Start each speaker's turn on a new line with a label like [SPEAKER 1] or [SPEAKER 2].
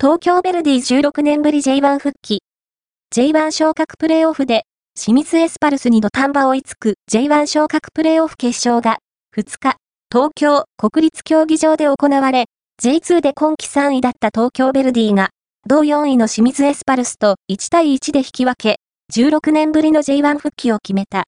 [SPEAKER 1] 東京ベルディ16年ぶり J1 復帰。J1 昇格プレイオフで、清水エスパルスに土壇場追いつく J1 昇格プレイオフ決勝が、2日、東京国立競技場で行われ、J2 で今季3位だった東京ベルディが、同4位の清水エスパルスと1対1で引き分け、16年ぶりの J1 復帰を決めた。